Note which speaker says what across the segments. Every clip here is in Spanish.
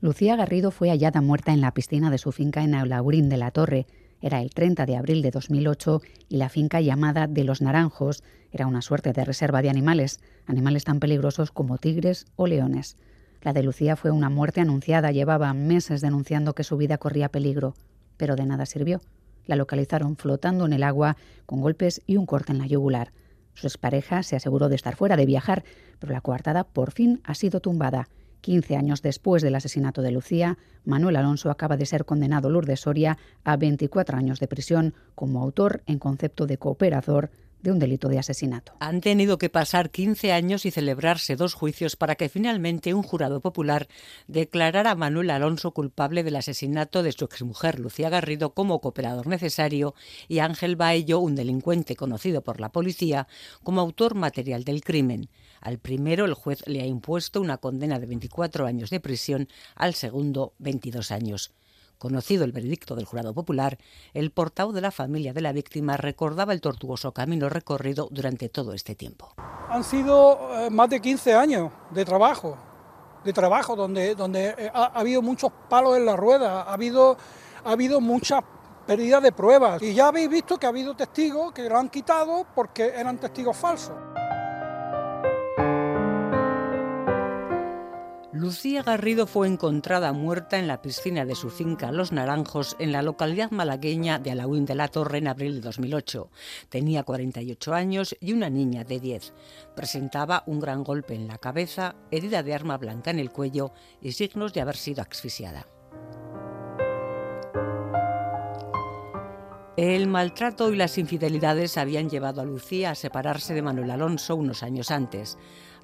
Speaker 1: Lucía Garrido fue hallada muerta en la piscina de su finca en Aulaurín de la Torre. Era el 30 de abril de 2008 y la finca llamada de los Naranjos era una suerte de reserva de animales, animales tan peligrosos como tigres o leones. La de Lucía fue una muerte anunciada, llevaba meses denunciando que su vida corría peligro, pero de nada sirvió. La localizaron flotando en el agua con golpes y un corte en la yugular. Su expareja se aseguró de estar fuera, de viajar, pero la coartada por fin ha sido tumbada. 15 años después del asesinato de Lucía, Manuel Alonso acaba de ser condenado Lourdes Soria a 24 años de prisión como autor en concepto de cooperador de un delito de asesinato.
Speaker 2: Han tenido que pasar 15 años y celebrarse dos juicios para que finalmente un jurado popular declarara a Manuel Alonso culpable del asesinato de su exmujer Lucía Garrido como cooperador necesario y Ángel Baello, un delincuente conocido por la policía, como autor material del crimen. Al primero el juez le ha impuesto una condena de 24 años de prisión, al segundo 22 años. Conocido el veredicto del jurado popular, el portavoz de la familia de la víctima recordaba el tortuoso camino recorrido durante todo este tiempo.
Speaker 3: Han sido eh, más de 15 años de trabajo, de trabajo donde, donde eh, ha, habido muchos palos en la rueda, ha habido, ha habido muchas pérdidas de pruebas y ya habéis visto que ha habido testigos que lo han quitado porque eran testigos falsos.
Speaker 2: Lucía Garrido fue encontrada muerta en la piscina de su finca Los Naranjos en la localidad malagueña de Alauín de la Torre en abril de 2008. Tenía 48 años y una niña de 10. Presentaba un gran golpe en la cabeza, herida de arma blanca en el cuello y signos de haber sido asfixiada. El maltrato y las infidelidades habían llevado a Lucía a separarse de Manuel Alonso unos años antes.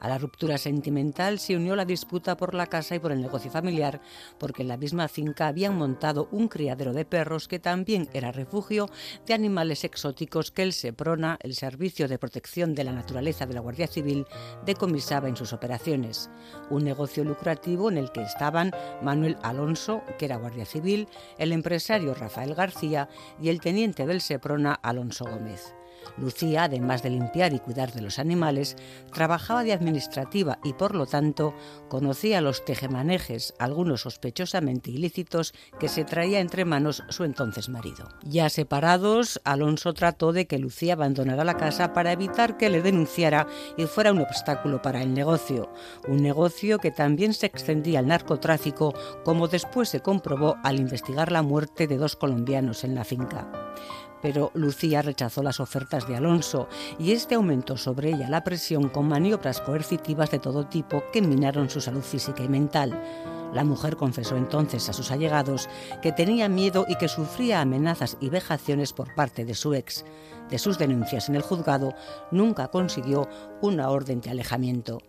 Speaker 2: A la ruptura sentimental se unió la disputa por la casa y por el negocio familiar, porque en la misma finca habían montado un criadero de perros que también era refugio de animales exóticos que el SEPRONA, el Servicio de Protección de la Naturaleza de la Guardia Civil, decomisaba en sus operaciones. Un negocio lucrativo en el que estaban Manuel Alonso, que era Guardia Civil, el empresario Rafael García y el teniente del SEPRONA Alonso Gómez. Lucía, además de limpiar y cuidar de los animales, trabajaba de administrativa y por lo tanto conocía los tejemanejes, algunos sospechosamente ilícitos, que se traía entre manos su entonces marido. Ya separados, Alonso trató de que Lucía abandonara la casa para evitar que le denunciara y fuera un obstáculo para el negocio, un negocio que también se extendía al narcotráfico, como después se comprobó al investigar la muerte de dos colombianos en la finca pero Lucía rechazó las ofertas de Alonso y este aumentó sobre ella la presión con maniobras coercitivas de todo tipo que minaron su salud física y mental. La mujer confesó entonces a sus allegados que tenía miedo y que sufría amenazas y vejaciones por parte de su ex. De sus denuncias en el juzgado nunca consiguió una orden de alejamiento.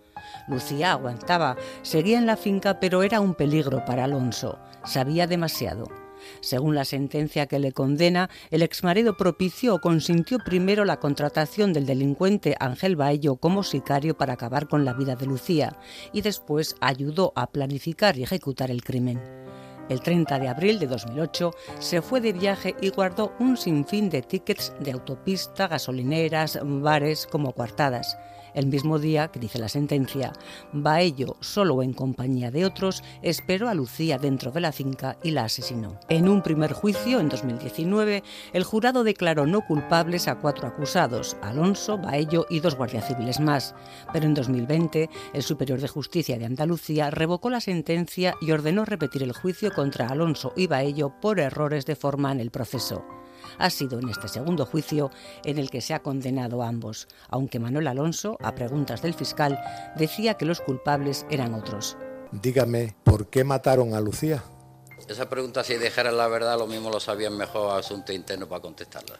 Speaker 2: Lucía aguantaba, seguía en la finca, pero era un peligro para Alonso. Sabía demasiado. Según la sentencia que le condena, el exmarido propició o consintió primero la contratación del delincuente Ángel Baello como sicario para acabar con la vida de Lucía y después ayudó a planificar y ejecutar el crimen. El 30 de abril de 2008 se fue de viaje y guardó un sinfín de tickets de autopista, gasolineras, bares como coartadas. El mismo día que dice la sentencia, Baello, solo en compañía de otros, esperó a Lucía dentro de la finca y la asesinó. En un primer juicio, en 2019, el jurado declaró no culpables a cuatro acusados, Alonso, Baello y dos guardias civiles más. Pero en 2020, el Superior de Justicia de Andalucía revocó la sentencia y ordenó repetir el juicio contra Alonso y Baello por errores de forma en el proceso ha sido en este segundo juicio en el que se ha condenado a ambos, aunque Manuel Alonso, a preguntas del fiscal, decía que los culpables eran otros.
Speaker 4: Dígame, ¿por qué mataron a Lucía?
Speaker 5: Esa pregunta, si dejaran la verdad, lo mismo lo sabían mejor asunto interno para contestarla.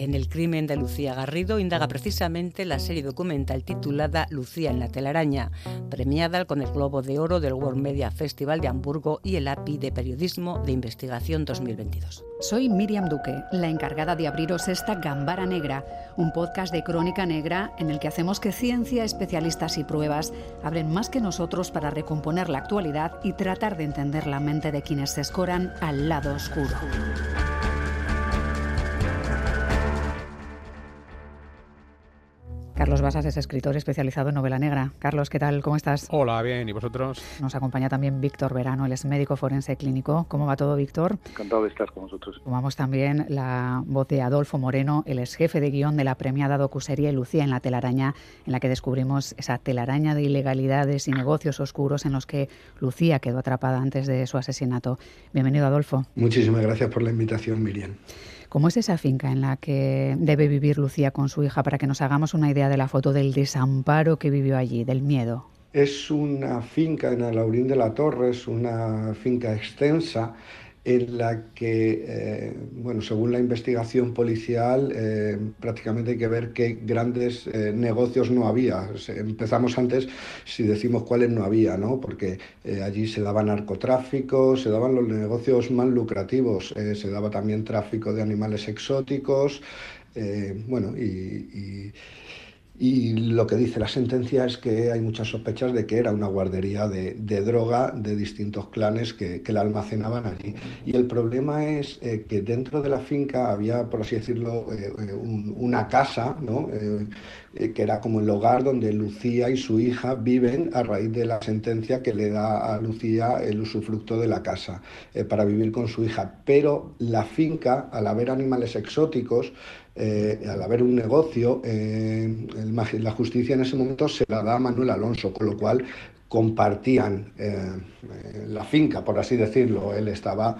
Speaker 2: En el crimen de Lucía Garrido indaga precisamente la serie documental titulada Lucía en la telaraña, premiada con el Globo de Oro del World Media Festival de Hamburgo y el API de Periodismo de Investigación 2022.
Speaker 1: Soy Miriam Duque, la encargada de abriros esta Gambara Negra, un podcast de crónica negra en el que hacemos que ciencia, especialistas y pruebas abren más que nosotros para recomponer la actualidad y tratar de entender la mente de quienes se escoran al lado oscuro.
Speaker 2: Carlos
Speaker 1: Basas es escritor especializado en novela negra. Carlos, ¿qué tal? ¿Cómo estás?
Speaker 6: Hola, bien. ¿Y vosotros?
Speaker 1: Nos acompaña también Víctor Verano, él es médico forense clínico. ¿Cómo va todo, Víctor?
Speaker 7: Encantado de estar con vosotros.
Speaker 1: Tomamos también la voz de Adolfo Moreno, él es jefe de guion de la premiada docuserie Lucía en la telaraña, en la que descubrimos esa telaraña de ilegalidades y negocios oscuros en los que Lucía quedó atrapada antes de su asesinato. Bienvenido, Adolfo.
Speaker 8: Muchísimas gracias por la invitación, Miriam.
Speaker 1: ¿Cómo es esa finca en la que debe vivir Lucía con su hija para que nos hagamos una idea de la foto del desamparo que vivió allí, del miedo?
Speaker 8: Es una finca en Alaurín de la Torre, es una finca extensa en la que, eh, bueno, según la investigación policial, eh, prácticamente hay que ver qué grandes eh, negocios no había. Empezamos antes si decimos cuáles no había, ¿no? Porque allí se daba narcotráfico, se daban los negocios más lucrativos, se daba también tráfico de animales exóticos, bueno, y y lo que dice la sentencia es que hay muchas sospechas de que era una guardería de, droga de distintos clanes que, la almacenaban allí. Y el problema es eh, que dentro de la finca había, por así decirlo, eh, eh, una casa, ¿no? que era como el hogar donde Lucía y su hija viven a raíz de la sentencia que le da a Lucía el usufructo de la casa para vivir con su hija. Pero la finca, al haber animales exóticos, eh, al haber un negocio, eh, la justicia en ese momento se la da a Manuel Alonso, con lo cual compartían eh, la finca, por así decirlo. Él estaba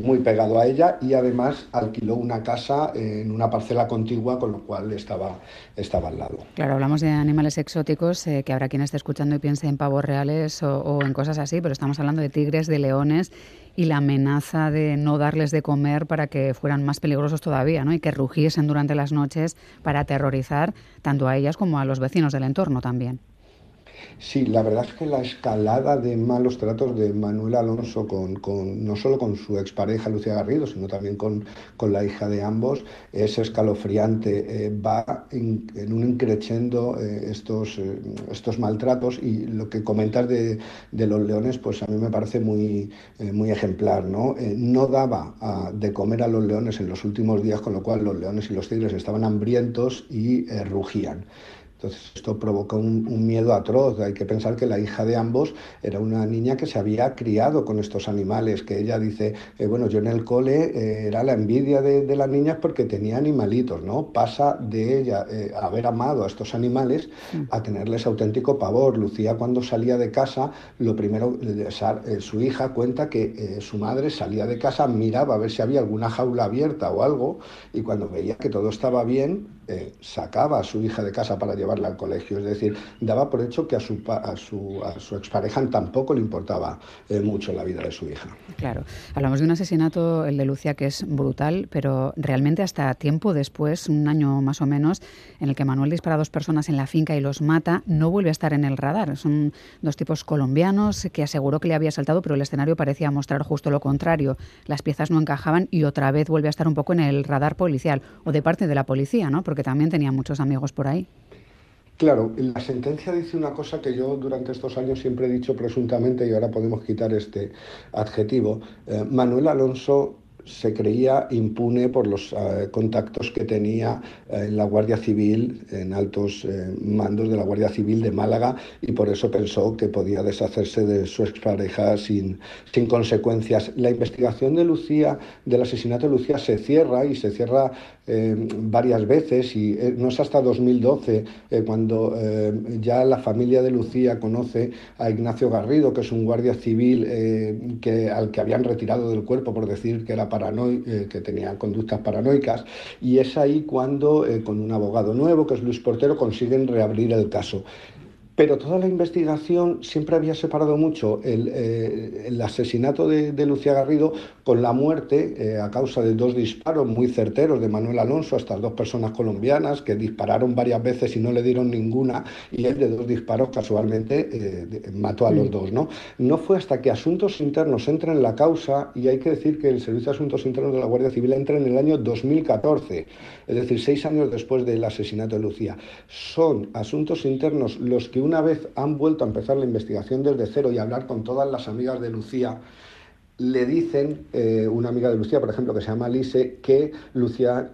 Speaker 8: muy pegado a ella y además alquiló una casa en una parcela contigua, con lo cual estaba, estaba al lado.
Speaker 1: Claro, hablamos de animales exóticos, que habrá quien esté escuchando y piense en pavos reales o en cosas así, pero estamos hablando de tigres, de leones y la amenaza de no darles de comer para que fueran más peligrosos todavía, ¿no? Y que rugiesen durante las noches para aterrorizar tanto a ellas como a los vecinos del entorno también.
Speaker 8: Sí, la verdad es que la escalada de malos tratos de Manuel Alonso con, no solo con su expareja Lucía Garrido, sino también con, la hija de ambos, es escalofriante. Eh, va en, un increchendo eh, estos, eh, estos maltratos y lo que comentas de, los leones, pues a mí me parece muy, muy ejemplar. No, no daba de comer a los leones en los últimos días, con lo cual los leones y los tigres estaban hambrientos y rugían. Entonces esto provocó un, miedo atroz. Hay que pensar que la hija de ambos era una niña que se había criado con estos animales, que ella dice, eh, bueno, yo en el cole eh, era la envidia de, las niñas porque tenía animalitos, ¿no? Pasa de ella eh, haber amado a estos animales mm. a tenerles auténtico pavor. Lucía cuando salía de casa, lo primero, su hija cuenta que su madre salía de casa, miraba a ver si había alguna jaula abierta o algo, y cuando veía que todo estaba bien, sacaba a su hija de casa para llevar al colegio. Es decir, daba por hecho que a su, a su, a su expareja tampoco le importaba eh, mucho la vida de su hija.
Speaker 1: Claro. Hablamos de un asesinato, el de Lucia, que es brutal, pero realmente hasta tiempo después, un año más o menos, en el que Manuel dispara a dos personas en la finca y los mata, no vuelve a estar en el radar. Son dos tipos colombianos que aseguró que le había saltado, pero el escenario parecía mostrar justo lo contrario. Las piezas no encajaban y otra vez vuelve a estar un poco en el radar policial o de parte de la policía, ¿no? También tenía muchos amigos por ahí.
Speaker 8: Claro, la sentencia dice una cosa que yo durante estos años siempre he dicho presuntamente y ahora podemos quitar este adjetivo. Eh, Manuel Alonso se creía impune por los eh, contactos que tenía eh, en la Guardia Civil, en altos mandos de la Guardia Civil de Málaga, y por eso pensó que podía deshacerse de su expareja sin, sin consecuencias. La investigación de Lucía, del asesinato de Lucía, se cierra y se cierra eh, varias veces y eh, no es hasta 2012 eh, cuando ya la familia de Lucía conoce a Ignacio Garrido, que es un guardia civil que, al que habían retirado del cuerpo por decir que era que tenía conductas paranoicas y es ahí cuando con un abogado nuevo que es Luis Portero consiguen reabrir el caso. Pero toda la investigación siempre había separado mucho el, eh, asesinato de, Lucía Garrido con la muerte eh, a causa de dos disparos muy certeros de Manuel Alonso a estas dos personas colombianas que dispararon varias veces y no le dieron ninguna y él de dos disparos casualmente eh, mató a los mm. dos. ¿no? no fue hasta que Asuntos Internos entra en la causa y hay que decir que el Servicio de Asuntos Internos de la Guardia Civil entra en el año 2014, es decir, seis años después del asesinato de Lucía. Son Asuntos Internos los que una vez han vuelto a empezar la investigación desde cero y hablar con todas las amigas de Lucía, le dicen, eh, una amiga de Lucía, por ejemplo, que se llama Lise, que Lucía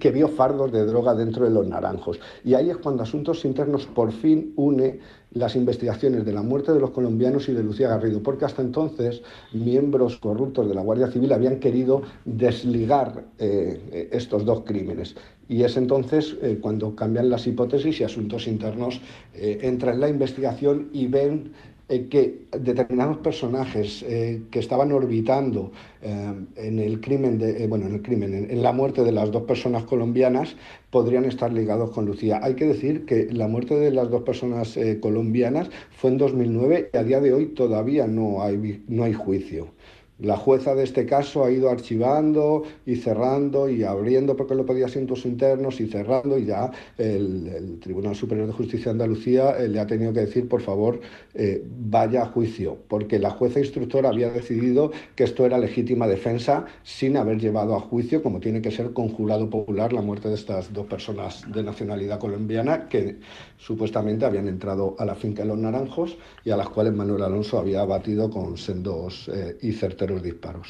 Speaker 8: que vio fardos de droga dentro de los naranjos. Y ahí es cuando Asuntos Internos por fin une las investigaciones de la muerte de los colombianos y de Lucía Garrido, porque hasta entonces miembros corruptos de la Guardia Civil habían querido desligar eh, estos dos crímenes. Y es entonces eh, cuando cambian las hipótesis y Asuntos Internos eh, entra en la investigación y ven eh, que determinados personajes eh, que estaban orbitando en el crimen, de, bueno, en el crimen, en, la muerte de las dos personas colombianas, podrían estar ligados con Lucía. Hay que decir que la muerte de las dos personas colombianas fue en 2009 y a día de hoy todavía no hay, no hay juicio. La jueza de este caso ha ido archivando y cerrando y abriendo porque lo pedía asientos internos y cerrando y ya el, Tribunal Superior de Justicia de Andalucía eh, le ha tenido que decir, por favor, eh, vaya a juicio, porque la jueza instructora había decidido que esto era legítima defensa sin haber llevado a juicio, como tiene que ser con jurado popular, la muerte de estas dos personas de nacionalidad colombiana que supuestamente habían entrado a la finca de los Naranjos y a las cuales Manuel Alonso había abatido con sendos eh, y certeros los disparos.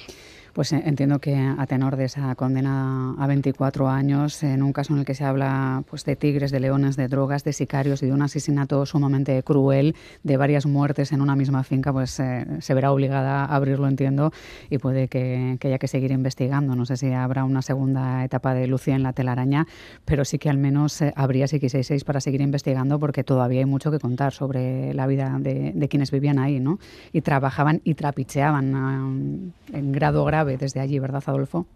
Speaker 1: Pues entiendo que a tenor de esa condena a 24 años, en un caso en el que se habla pues, de tigres, de leones, de drogas, de sicarios y de un asesinato sumamente cruel, de varias muertes en una misma finca, pues eh, se verá obligada a abrirlo, entiendo, y puede que, haya que seguir investigando. No sé si habrá una segunda etapa de Lucía en la telaraña, pero sí que al menos eh, habría X66 para seguir investigando porque todavía hay mucho que contar sobre la vida de quienes vivían ahí, ¿no? Y trabajaban y trapicheaban en grado grave desde allí, ¿verdad, Adolfo?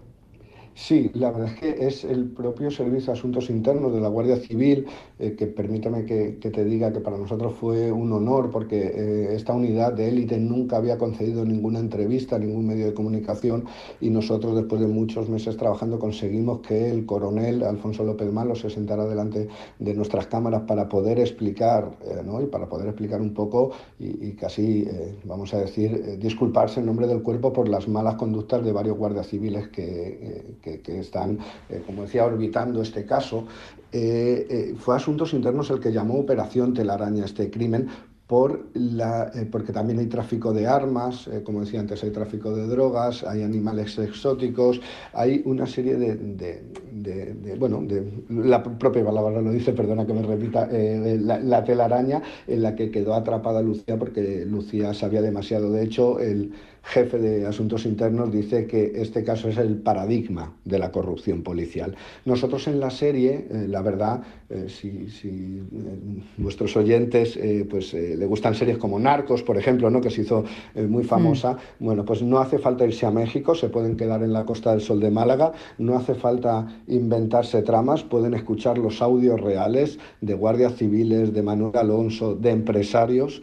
Speaker 8: Sí, la verdad es que es el propio Servicio de Asuntos Internos de la Guardia Civil, eh, que permítame que, te diga que para nosotros fue un honor, porque eh, esta unidad de élite nunca había concedido ninguna entrevista a ningún medio de comunicación y nosotros después de muchos meses trabajando conseguimos que el coronel Alfonso López Malo se sentara delante de nuestras cámaras para poder explicar, eh, ¿no? y para poder explicar un poco y, casi, vamos a decir, disculparse en nombre del cuerpo por las malas conductas de varios guardias civiles que que, están, eh, como decía, orbitando este caso, eh, eh, fue Asuntos Internos el que llamó Operación Telaraña este crimen por la, porque también hay tráfico de armas, como decía antes, hay tráfico de drogas, hay animales exóticos, hay una serie de, de, bueno, de, la propia palabra lo dice, perdona que me repita, la, la, telaraña en la que quedó atrapada Lucía porque Lucía sabía demasiado. De hecho, el, jefe de Asuntos Internos, dice que este caso es el paradigma de la corrupción policial. Nosotros en la serie, eh, la verdad, eh, si, si nuestros eh, oyentes pues, le gustan series como Narcos, por ejemplo, ¿no? que se hizo muy famosa, mm. bueno, pues no hace falta irse a México, se pueden quedar en la Costa del Sol de Málaga, no hace falta inventarse tramas, pueden escuchar los audios reales de guardias civiles, de Manuel Alonso, de empresarios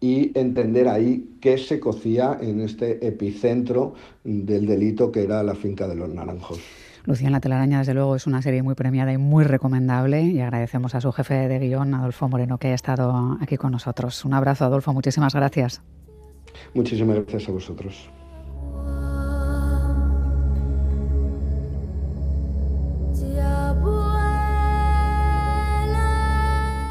Speaker 8: y entender ahí qué se cocía en este epicentro del delito que era la finca de los naranjos.
Speaker 1: Lucía en la telaraña, desde luego, es una serie muy premiada y muy recomendable y agradecemos a su jefe de guion, Adolfo Moreno, que haya estado aquí con nosotros. Un abrazo, Adolfo, muchísimas gracias.
Speaker 8: Muchísimas gracias a vosotros.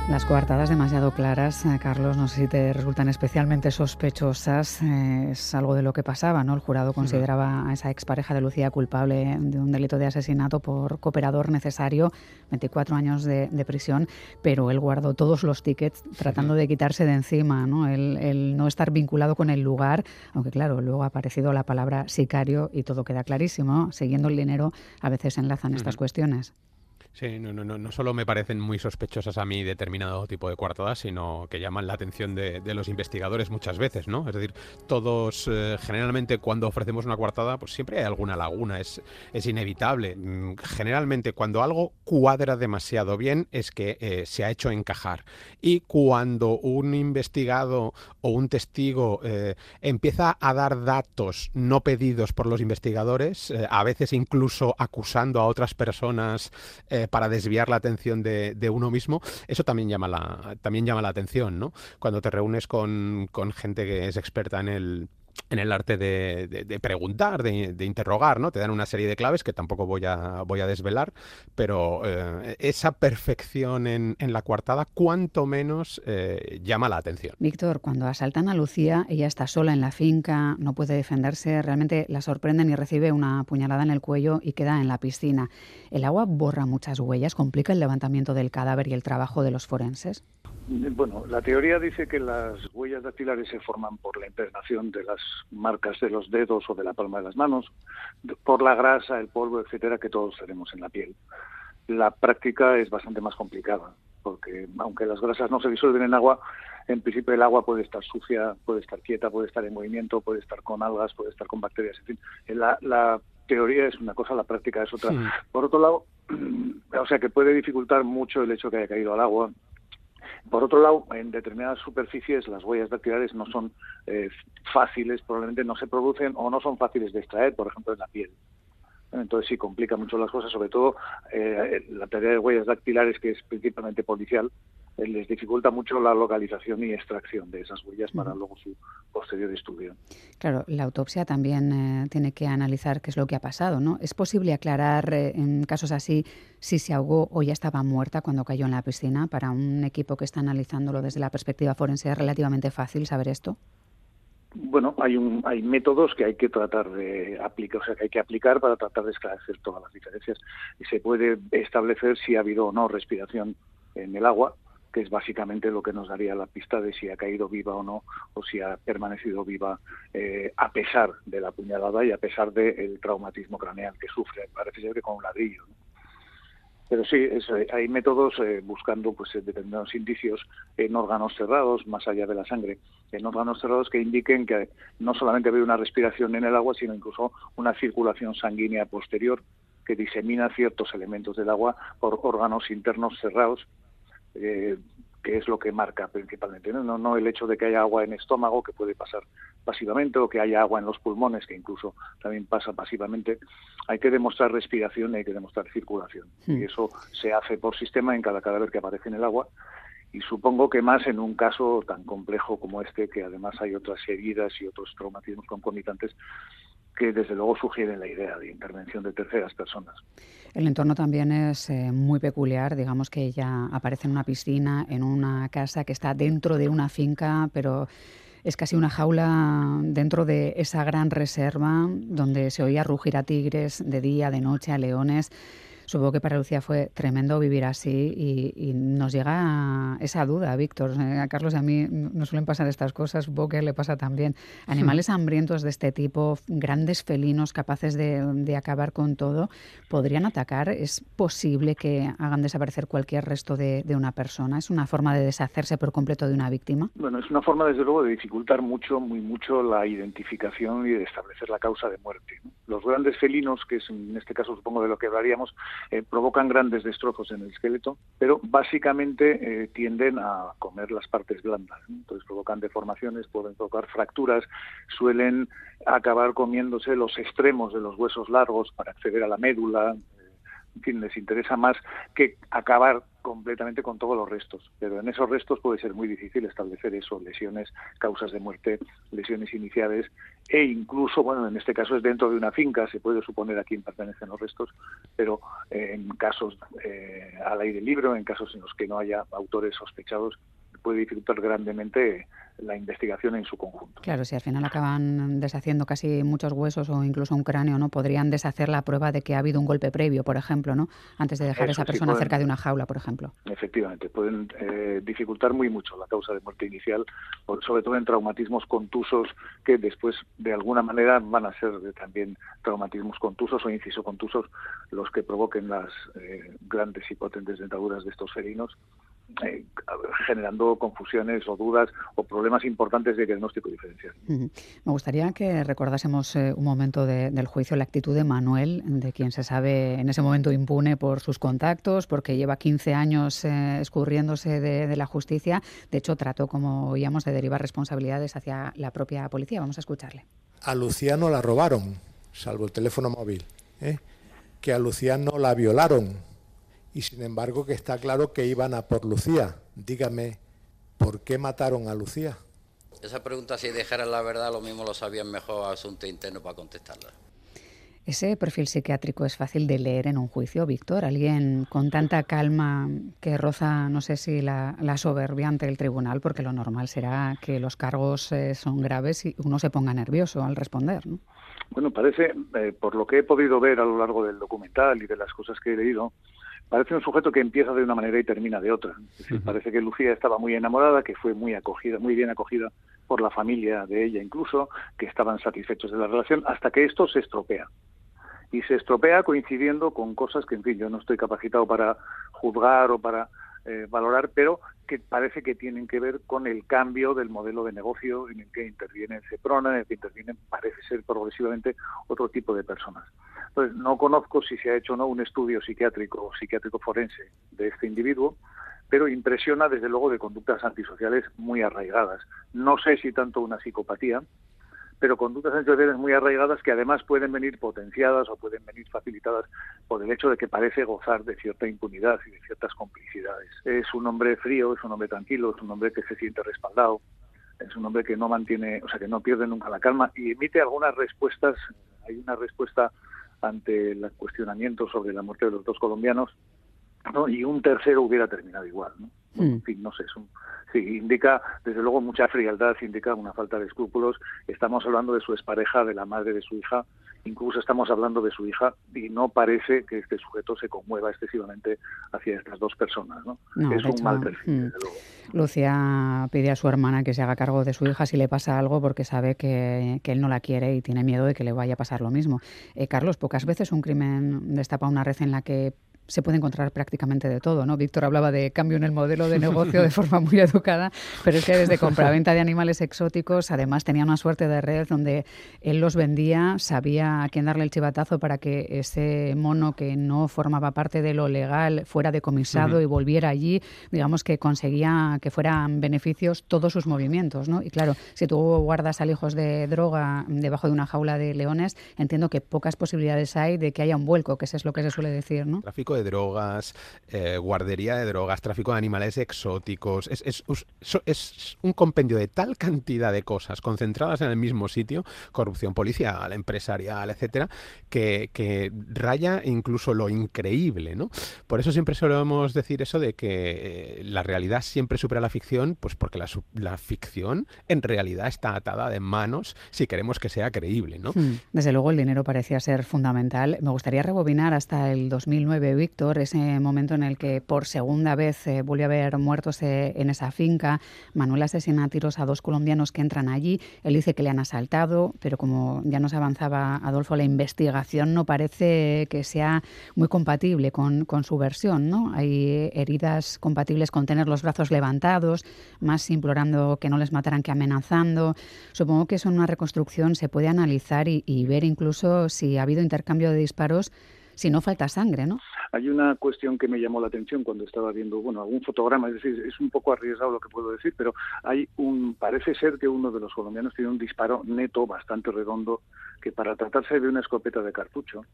Speaker 1: Las coartadas demasiado claras, eh, Carlos, no sé si te resultan especialmente sospechosas. Eh, es algo de lo que pasaba, ¿no? El jurado consideraba a esa expareja de Lucía culpable de un delito de asesinato por cooperador necesario, 24 años de, prisión, pero él guardó todos los tickets tratando de quitarse de encima, ¿no? El, no estar vinculado con el lugar, aunque claro, luego ha aparecido la palabra sicario y todo queda clarísimo. Siguiendo el dinero, a veces enlazan estas cuestiones.
Speaker 6: Sí, no, no, no, solo me parecen muy sospechosas a mí determinado tipo de coartadas, sino que llaman la atención de, los investigadores muchas veces, ¿no? Es decir, todos, eh, generalmente cuando ofrecemos una coartada, pues siempre hay alguna laguna, es, es inevitable. Mm, generalmente cuando algo cuadra demasiado bien es que eh, se ha hecho encajar. Y cuando un investigado o un testigo eh, empieza a dar datos no pedidos por los investigadores, a veces incluso acusando a otras personas, para desviar la atención de, uno mismo, eso también llama la, también llama la atención, ¿no? Cuando te reúnes con, con gente que es experta en el en el arte de, preguntar, de, interrogar, ¿no? Te dan una serie de claves que tampoco voy a, voy a desvelar, pero eh, esa perfección en, la coartada cuanto menos eh, llama la atención.
Speaker 1: Víctor, cuando asaltan a Lucía, ella está sola en la finca, no puede defenderse, realmente la sorprenden y recibe una puñalada en el cuello y queda en la piscina. ¿El agua borra muchas huellas, complica el levantamiento del cadáver y el trabajo de los forenses?
Speaker 7: Bueno, la teoría dice que las huellas dactilares se forman por la impregnación de las marcas de los dedos o de la palma de las manos, por la grasa, el polvo, etcétera, que todos tenemos en la piel. La práctica es bastante más complicada, porque aunque las grasas no se disuelven en agua, en principio el agua puede estar sucia, puede estar quieta, puede estar en movimiento, puede estar con algas, puede estar con bacterias, en fin. La, la teoría es una cosa, la práctica es otra. Por otro lado, o sea que puede dificultar mucho el hecho que haya caído al agua, por otro lado, en determinadas superficies las huellas dactilares no son eh, fáciles, probablemente no se producen o no son fáciles de extraer, por ejemplo, en la piel. Entonces sí complica mucho las cosas, sobre todo eh, la tarea de huellas dactilares, que es principalmente policial, les dificulta mucho la localización y extracción de esas huellas para luego su posterior estudio.
Speaker 1: Claro, la autopsia también eh, tiene que analizar qué es lo que ha pasado, ¿no? ¿Es posible aclarar en casos así si se ahogó o ya estaba muerta cuando cayó en la piscina? Para un equipo que está analizándolo desde la perspectiva forense, ¿es relativamente fácil saber esto?
Speaker 7: bueno, hay un, hay métodos que hay que tratar de aplicar, o sea, que hay que aplicar para tratar de esclarecer todas las diferencias y se puede establecer si ha habido o no respiración en el agua, es básicamente lo que nos daría la pista de si ha caído viva o no, o si ha permanecido viva eh, a pesar de la puñalada y a pesar del traumatismo craneal que sufre. Parece ser que con un ladrillo. Pero sí, hay métodos eh, buscando pues determinados indicios en órganos cerrados, más allá de la sangre, en órganos cerrados que indiquen que no solamente hay una respiración en el agua, sino incluso una circulación sanguínea posterior que disemina ciertos elementos del agua por órganos internos cerrados, que es lo que marca principalmente, ¿no? ¿no? el hecho de que haya agua en estómago, que puede pasar pasivamente, o que haya agua en los pulmones, que incluso también pasa pasivamente. Hay que demostrar respiración y hay que demostrar circulación. Y hmm. eso se hace por sistema en cada cadáver que aparece en el agua. Y supongo que más en un caso tan complejo como este, que además hay otras heridas y otros traumatismos concomitantes, que desde luego sugieren la idea de intervención de terceras personas.
Speaker 1: El entorno también es eh, muy peculiar, digamos que ella aparece en una piscina, en una casa que está dentro de una finca, pero es casi una jaula dentro de esa gran reserva donde se oía rugir a tigres de día, de noche, a leones. Supongo que para Lucía fue tremendo vivir así y, nos llega esa duda, Víctor. Eh, a Carlos y a mí no suelen pasar estas cosas, supongo que le pasa también. Animales hambrientos de este tipo, grandes felinos capaces de, acabar con todo, ¿podrían atacar? ¿Es posible que hagan desaparecer cualquier resto de, una persona? ¿Es una forma de deshacerse por completo de una víctima?
Speaker 7: Bueno, es una forma, desde luego, de dificultar mucho, muy mucho la identificación y de establecer la causa de muerte. Los grandes felinos, que es en este caso supongo de lo que hablaríamos, eh, provocan grandes destrozos en el esqueleto, pero básicamente eh, tienden a comer las partes blandas. Entonces provocan deformaciones, pueden provocar fracturas, suelen acabar comiéndose los extremos de los huesos largos para acceder a la médula, en fin, les interesa más que acabar completamente con todos los restos. Pero en esos restos puede ser muy difícil establecer eso, lesiones, causas de muerte, lesiones iniciales e incluso, bueno, en este caso es dentro de una finca, se puede suponer a quién pertenecen los restos, pero eh, en casos eh, al aire libre, en casos en los que no haya autores sospechados, puede dificultar grandemente la investigación en su conjunto.
Speaker 1: Claro, si al final acaban deshaciendo casi muchos huesos o incluso un cráneo, ¿no? Podrían deshacer la prueba de que ha habido un golpe previo, por ejemplo, ¿no? Antes de dejar a esa persona cerca de una jaula, por ejemplo.
Speaker 7: Efectivamente, pueden eh, dificultar muy mucho la causa de muerte inicial, sobre todo en traumatismos contusos que después, de alguna manera, van a ser también traumatismos contusos o inciso contusos los que provoquen las eh, grandes y potentes dentaduras de estos felinos eh, generando confusiones o dudas o problemas importantes de diagnóstico diferencial.
Speaker 1: Me gustaría que recordásemos eh, un momento del juicio, la actitud de Manuel, de quien se sabe en ese momento impune por sus contactos, porque lleva 15 años eh, escurriéndose de, la justicia. De hecho, trató, como oíamos, de derivar responsabilidades hacia la propia policía. Vamos a escucharle.
Speaker 4: A Luciano la robaron, salvo el teléfono móvil. Que a Luciano la violaron y sin embargo que está claro que iban a por Lucía. Dígame, ¿por qué mataron a Lucía?
Speaker 5: Esa pregunta, si dejaran la verdad, lo mismo lo sabían mejor Asunto Interno para contestarla.
Speaker 1: Ese perfil psiquiátrico es fácil de leer en un juicio, Víctor. Alguien con tanta calma que roza, no sé si la, soberbia ante el tribunal, porque lo normal será que los cargos eh, son graves y uno se ponga nervioso al responder. ¿no?
Speaker 7: Bueno, parece, eh, por lo que he podido ver a lo largo del documental y de las cosas que he leído, parece un sujeto que empieza de una manera y termina de otra. Parece que Lucía estaba muy enamorada, que fue muy acogida, muy bien acogida por la familia de ella incluso, que estaban satisfechos de la relación, hasta que esto se estropea y se estropea coincidiendo con cosas que, en fin, yo no estoy capacitado para juzgar o para eh, valorar, pero que parece que tienen que ver con el cambio del modelo de negocio en el que interviene Ceprona, en el que intervienen, parece ser progresivamente, otro tipo de personas. Entonces, no conozco si se ha hecho o no un estudio psiquiátrico o psiquiátrico forense de este individuo, pero impresiona desde luego de conductas antisociales muy arraigadas. No sé si tanto una psicopatía, pero conductas antisociales muy arraigadas que además pueden venir potenciadas o pueden venir facilitadas por el hecho de que parece gozar de cierta impunidad y de ciertas complicidades. Es un hombre frío, es un hombre tranquilo, es un hombre que se siente respaldado, es un hombre que no mantiene, o sea, que no pierde nunca la calma y emite algunas respuestas. Hay una respuesta ante el cuestionamiento sobre la muerte de los dos colombianos y un tercero hubiera terminado igual. ¿no? Hmm. En fin, no sé, es un, sí, indica desde luego mucha frialdad, indica una falta de escrúpulos. Estamos hablando de su expareja, de la madre de su hija, incluso estamos hablando de su hija y no parece que este sujeto se conmueva excesivamente hacia estas dos personas. ¿no? es un mal perfil, desde luego.
Speaker 1: Lucia pide a su hermana que se haga cargo de su hija si le pasa algo porque sabe que, él no la quiere y tiene miedo de que le vaya a pasar lo mismo. Eh, Carlos, pocas veces un crimen destapa una red en la que se puede encontrar prácticamente de todo, ¿no? Víctor hablaba de cambio en el modelo de negocio de forma muy educada, pero es que desde compraventa de animales exóticos, además tenía una suerte de red donde él los vendía, sabía a quién darle el chivatazo para que ese mono que no formaba parte de lo legal fuera decomisado y volviera allí, digamos que conseguía que fueran beneficios todos sus movimientos, ¿no? Y claro, si tú guardas hijos de droga debajo de una jaula de leones, entiendo que pocas posibilidades hay de que haya un vuelco, que eso es lo que se suele decir, ¿no?
Speaker 6: De drogas, eh, guardería de drogas, tráfico de animales exóticos. Es, es, es, un compendio de tal cantidad de cosas concentradas en el mismo sitio, corrupción policial, empresarial, etcétera, que, que raya incluso lo increíble, ¿no? Por eso siempre solemos decir eso de que eh, la realidad siempre supera la ficción, pues porque la, la ficción en realidad está atada de manos si queremos que sea creíble, ¿no? Hmm.
Speaker 1: Desde luego el dinero parecía ser fundamental. Me gustaría rebobinar hasta el 2009, Víctor, ese momento en el que por segunda vez eh, vuelve a haber muertos eh, en esa finca. Manuel asesina a tiros a dos colombianos que entran allí. Él dice que le han asaltado, pero como ya nos avanzaba Adolfo, la investigación no parece que sea muy compatible con, su versión. ¿no? Hay heridas compatibles con tener los brazos levantados, más implorando que no les mataran que amenazando. Supongo que eso en una reconstrucción se puede analizar y, y ver incluso si ha habido intercambio de disparos si no falta sangre, ¿no?
Speaker 7: Hay una cuestión que me llamó la atención cuando estaba viendo, bueno, algún fotograma, es decir, es un poco arriesgado lo que puedo decir, pero hay un, parece ser que uno de los colombianos tiene un disparo neto bastante redondo que para tratarse de una escopeta de cartucho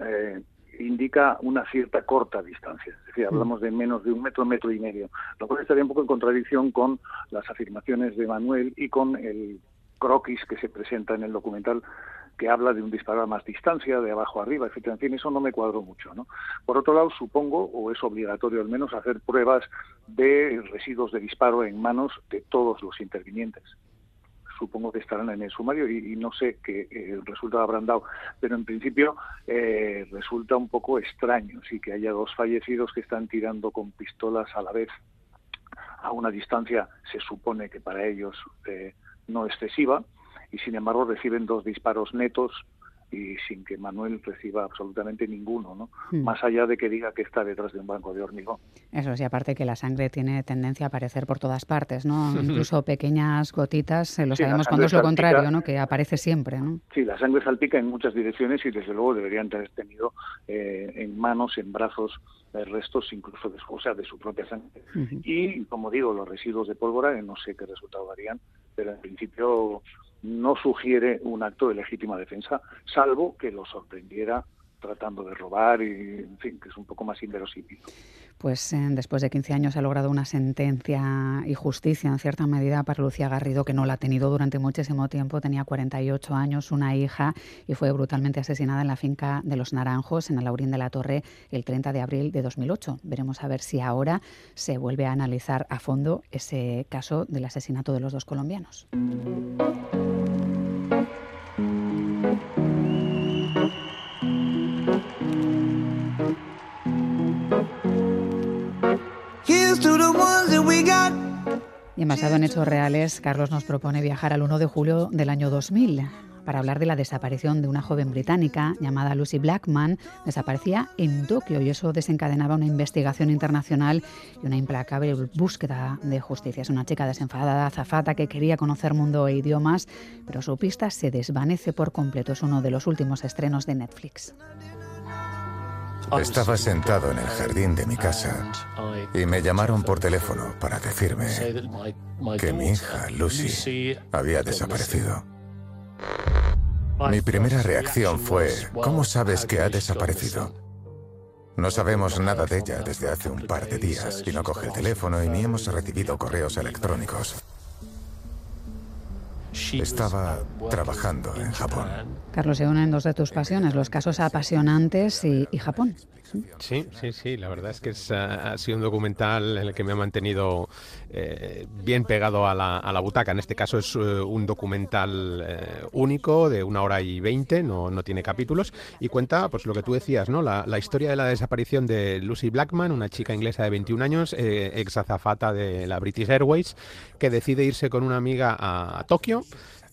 Speaker 7: eh, indica una cierta corta distancia, es decir, hablamos de menos de un metro, metro y medio, lo cual estaría un poco en contradicción con las afirmaciones de Manuel y con el croquis que se presenta en el documental que habla de un disparo a más distancia, de abajo arriba, etcétera. En fin, eso no me cuadro mucho, ¿no? Por otro lado, supongo, o es obligatorio al menos, hacer pruebas de residuos de disparo en manos de todos los intervinientes. Supongo que estarán en el sumario y, no sé qué eh, resultado habrán dado, pero en principio eh, resulta un poco extraño, sí, que haya dos fallecidos que están tirando con pistolas a la vez a una distancia, se supone que para ellos eh, no excesiva, y sin embargo reciben dos disparos netos y sin que Manuel reciba absolutamente ninguno, ¿no? Hmm. Más allá de que diga que está detrás de un banco de hormigón.
Speaker 1: Eso sí, aparte que la sangre tiene tendencia a aparecer por todas partes, ¿no? Incluso pequeñas gotitas, eh, lo sabemos cuando es lo contrario, ¿no? Que aparece siempre, ¿no?
Speaker 7: Sí, la sangre salpica en muchas direcciones y desde luego deberían tener tenido eh, en manos, en brazos, eh, restos incluso de, o sea, de su propia sangre. Y, como digo, los residuos de pólvora, no sé qué resultado darían, pero en principio no sugiere un acto de legítima defensa, salvo que lo sorprendiera tratando de robar y, en fin, que es un poco más inverosímil.
Speaker 1: Pues eh, después de 15 años ha logrado una sentencia y justicia en cierta medida para Lucía Garrido, que no la ha tenido durante muchísimo tiempo. Tenía 48 años, una hija, y fue brutalmente asesinada en la finca de Los Naranjos, en el Laurín de la Torre, el 30 de abril de 2008. Veremos a ver si ahora se vuelve a analizar a fondo ese caso del asesinato de los dos colombianos. Y basado en hechos reales, Carlos nos propone viajar al 1 de julio del año 2000 para hablar de la desaparición de una joven británica llamada Lucy Blackman. Desaparecía en Tokio y eso desencadenaba una investigación internacional y una implacable búsqueda de justicia. Es una chica desenfadada, azafata, que quería conocer mundo e idiomas, pero su pista se desvanece por completo. Es uno de los últimos estrenos de Netflix.
Speaker 9: Estaba sentado en el jardín de mi casa y me llamaron por teléfono para decirme que mi hija Lucy había desaparecido. Mi primera reacción fue, ¿cómo sabes que ha desaparecido? No sabemos nada de ella desde hace un par de días y no coge el teléfono y ni hemos recibido correos electrónicos. Estaba trabajando en Japón.
Speaker 1: Carlos, se unen dos de tus pasiones, los casos apasionantes y, Japón.
Speaker 6: Sí, sí, sí, la verdad es que ha sido un documental en el que me ha mantenido eh, bien pegado a la, butaca. En este caso es eh, un documental eh, único de una hora y veinte, no, no, tiene capítulos, y cuenta pues lo que tú decías, ¿no? La, historia de la desaparición de Lucy Blackman, una chica inglesa de 21 años, ex azafata de la British Airways, que decide irse con una amiga a Tokio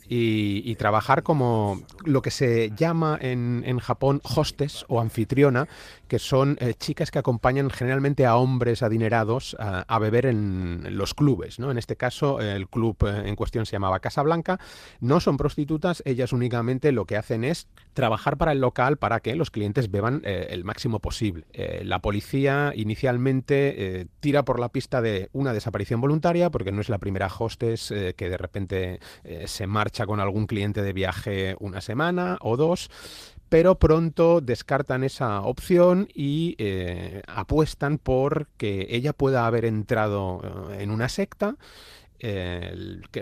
Speaker 6: y, trabajar como lo que se llama en, en Japón hostes o anfitriona, que son eh, chicas que acompañan generalmente a hombres adinerados a, beber en, los clubes. ¿no? En este caso, el club eh, en cuestión se llamaba Casa Blanca. No son prostitutas, ellas únicamente lo que hacen es trabajar para el local para que los clientes beban eh, el máximo posible. la policía inicialmente tira por la pista de una desaparición voluntaria, porque no es la primera hostess que de repente se marcha con algún cliente de viaje una semana o dos pero pronto descartan esa opción y eh, apuestan por que ella pueda haber entrado eh, en una secta.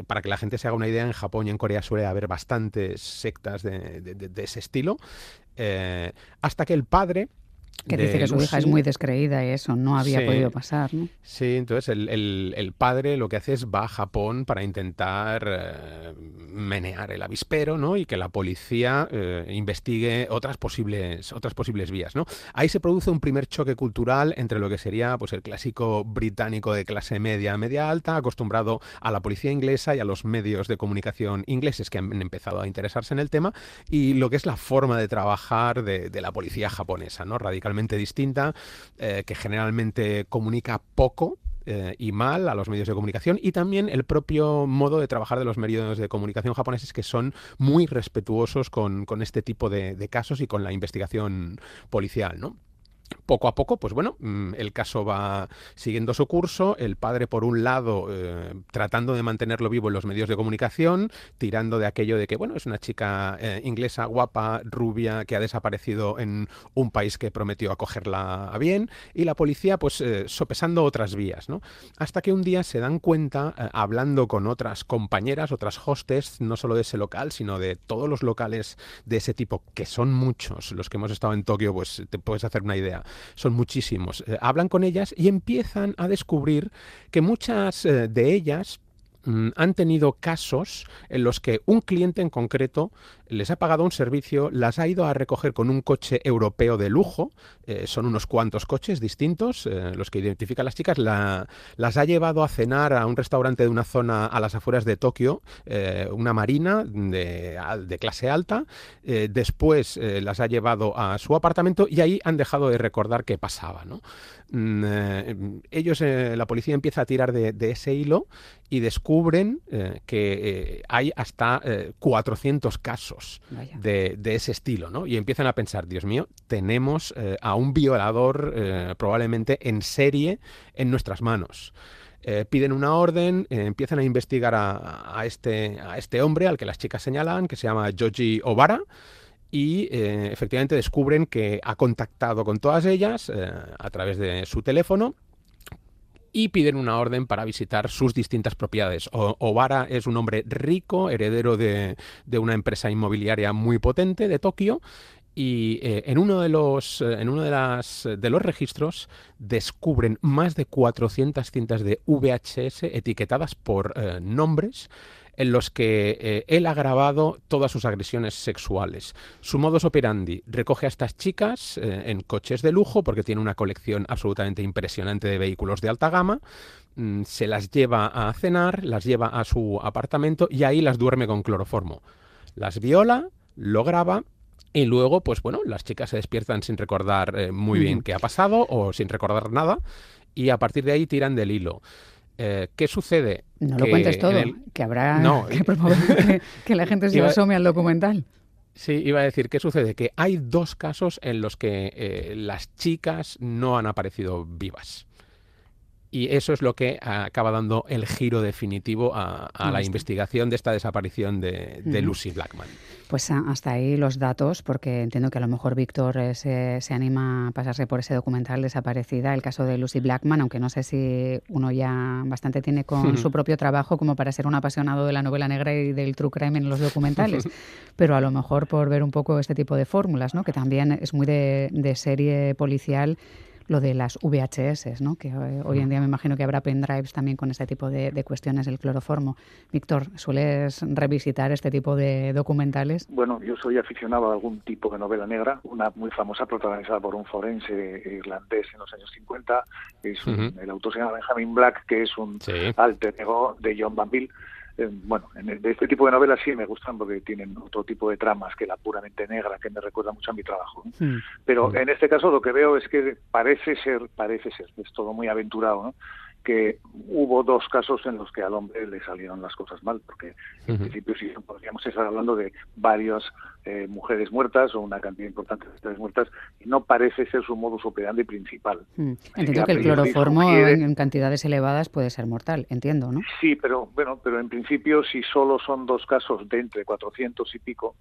Speaker 6: Para que la gente se haga una idea, en Japón y en Corea suele haber bastantes sectas de, ese estilo, eh, hasta que el padre,
Speaker 1: que dice que su hija es muy descreída y eso no había podido pasar, ¿no?
Speaker 6: Sí, entonces el, padre lo que hace es va a Japón para intentar eh, menear el avispero, ¿no? Y que la policía eh, investigue otras posibles, otras posibles vías, ¿no? Ahí se produce un primer choque cultural entre lo que sería pues el clásico británico de clase media, media alta, acostumbrado a la policía inglesa y a los medios de comunicación ingleses que han empezado a interesarse en el tema, y lo que es la forma de trabajar de, de la policía japonesa, ¿no? Radicalmente distinta, eh, que generalmente comunica poco eh, y mal a los medios de comunicación y también el propio modo de trabajar de los medios de comunicación japoneses que son muy respetuosos con, este tipo de, de, casos y con la investigación policial, ¿no? Poco a poco, pues bueno, mm, el caso va siguiendo su curso, el padre por un lado eh, tratando de mantenerlo vivo en los medios de comunicación, tirando de aquello de que, bueno, es una chica eh, inglesa guapa, rubia, que ha desaparecido en un país que prometió acogerla a bien, y la policía pues eh, sopesando otras vías, ¿no? Hasta que un día se dan cuenta, hablando con otras compañeras, otras hostes, no solo de ese local, sino de todos los locales de ese tipo, que son muchos, los que hemos estado en Tokio, pues te puedes hacer una idea son muchísimos. Eh, hablan con ellas y empiezan a descubrir que muchas eh, de ellas mm, han tenido casos en los que un cliente en concreto les ha pagado un servicio, las ha ido a recoger con un coche europeo de lujo, eh, son unos cuantos coches distintos, eh, los que identifican las chicas, las ha llevado a cenar a un restaurante de una zona a las afueras de Tokio, eh, una marina de, de clase alta, después las ha llevado a su apartamento y ahí han dejado de recordar qué pasaba. ¿no? Mm, ellos, la policía empieza a tirar de, ese hilo y descubren que hay hasta 400 casos de, ese estilo, ¿no? Y empiezan a pensar, Dios mío, tenemos eh, a un violador eh, probablemente en serie en nuestras manos. Eh, piden una orden, empiezan a investigar a, este, a este hombre al que las chicas señalan, que se llama Joji Obara, y eh, efectivamente descubren que ha contactado con todas ellas a través de su teléfono y piden una orden para visitar sus distintas propiedades. Obara es un hombre rico, heredero de, una empresa inmobiliaria muy potente de Tokio, y eh, en uno de los en uno de, las, de los registros descubren más de 400 cintas de VHS etiquetadas por nombres en los que eh, él ha grabado todas sus agresiones sexuales. Su modus operandi recoge a estas chicas eh, en coches de lujo porque tiene una colección absolutamente impresionante de vehículos de alta gama, mm, se las lleva a cenar, las lleva a su apartamento y ahí las duerme con cloroformo. Las viola, lo graba y luego, pues bueno, las chicas se despiertan sin recordar eh, muy bien qué ha pasado o sin recordar nada y a partir de ahí tiran del hilo. Eh, ¿Qué sucede?
Speaker 1: No lo cuentes todo, que habrá que promover que, la gente se asome al documental.
Speaker 6: Sí, iba a decir, ¿qué sucede? Que hay dos casos en los que eh, las chicas no han aparecido vivas. Y eso es lo que acaba dando el giro definitivo a, la investigación de esta desaparición de, Lucy Blackman.
Speaker 1: Pues ah, hasta ahí los datos, porque entiendo que a lo mejor Víctor eh, se, anima a pasarse por ese documental desaparecida, el caso de Lucy Blackman, aunque no sé si uno ya bastante tiene con su propio trabajo como para ser un apasionado de la novela negra y del true crime en los documentales, pero a lo mejor por ver un poco este tipo de fórmulas, ¿no? que también es muy de serie policial lo de las VHS, ¿no? que eh, hoy en día me imagino que habrá pendrives también con este tipo de, cuestiones del cloroformo. Víctor, ¿sueles revisitar este tipo de documentales?
Speaker 7: Bueno, yo soy aficionado a algún tipo de novela negra, una muy famosa protagonizada por un forense irlandés en los años 50, es el autor se llama Benjamin Black, que es un alter ego de John Banville eh, bueno, en de este tipo de novelas sí me gustan porque tienen otro tipo de tramas que la puramente negra, que me recuerda mucho a mi trabajo. Pero en este caso lo que veo es que parece ser, parece ser, es todo muy aventurado, ¿no? Que hubo dos casos en los que al hombre le salieron las cosas mal, porque en principio sí podríamos estar hablando de varias eh, mujeres muertas o una cantidad importante de mujeres muertas, y no parece ser su modus operandi principal.
Speaker 1: Mm. Entiendo que, el cloroformo en cantidades elevadas puede ser mortal, entiendo, ¿no?
Speaker 7: Sí, pero bueno, pero en principio si solo son dos casos de entre 400 y pico,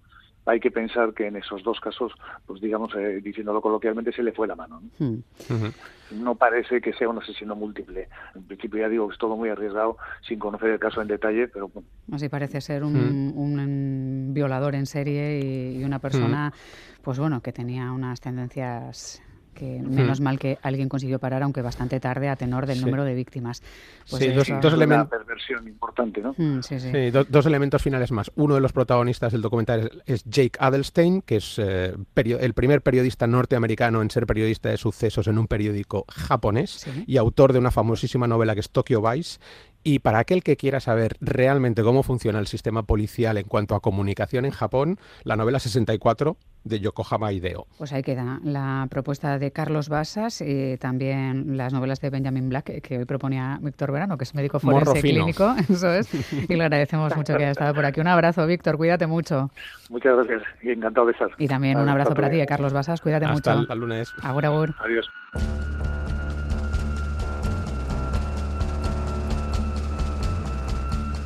Speaker 7: hay que pensar que en esos dos casos, pues digamos, eh, diciéndolo coloquialmente, se le fue la mano. ¿no? Hmm. no parece que sea un asesino múltiple. En principio ya digo que es todo muy arriesgado sin conocer el caso en detalle, pero bueno.
Speaker 1: Así parece ser un, hmm. violador en serie y, una persona, hmm. pues bueno, que tenía unas tendencias que menos mal que alguien consiguió parar, aunque bastante tarde, a tenor del número de víctimas.
Speaker 6: Pues sí, dos, elementos.
Speaker 7: perversión importante, ¿no?
Speaker 6: Mm, sí, sí. dos elementos finales más. Uno de los protagonistas del documental es, Jake Adelstein, que es eh, el primer periodista norteamericano en ser periodista de sucesos en un periódico japonés y autor de una famosísima novela que es Tokyo Vice y para aquel que quiera saber realmente cómo funciona el sistema policial en cuanto a comunicación en Japón, la novela 64 de Yokohama Ideo.
Speaker 1: Pues ahí queda la propuesta de Carlos Basas y también las novelas de Benjamin Black que hoy proponía Víctor Verano, que es médico forense clínico, eso es, y le agradecemos mucho que haya estado por aquí. Un abrazo, Víctor, cuídate mucho.
Speaker 7: Muchas gracias y encantado de estar.
Speaker 1: Y también un abrazo para ti, Carlos Basas, cuídate mucho.
Speaker 6: Hasta el lunes.
Speaker 1: Agur, agur.
Speaker 7: Adiós.